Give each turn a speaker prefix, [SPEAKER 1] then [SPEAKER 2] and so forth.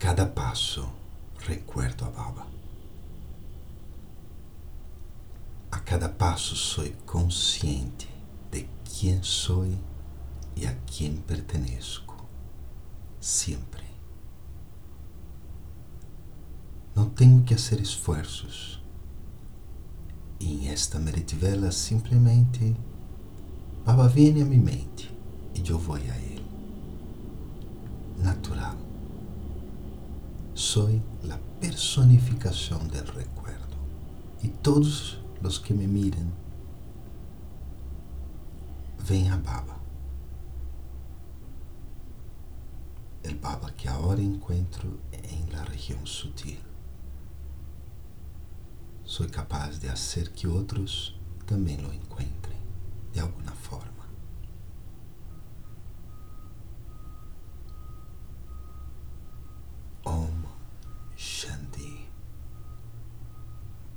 [SPEAKER 1] cada passo recuerdo a Baba. A cada passo sou consciente de quem sou e a quem pertenço. Sempre. Não tenho que fazer esforços. E em esta meritivela simplesmente Baba vem a minha mente e eu vou a ele. Soy la personificación del recuerdo. Y todos los que me miren ven a Baba. El Baba que ahora encuentro en la región sutil. Soy capaz de hacer que otros também lo forma.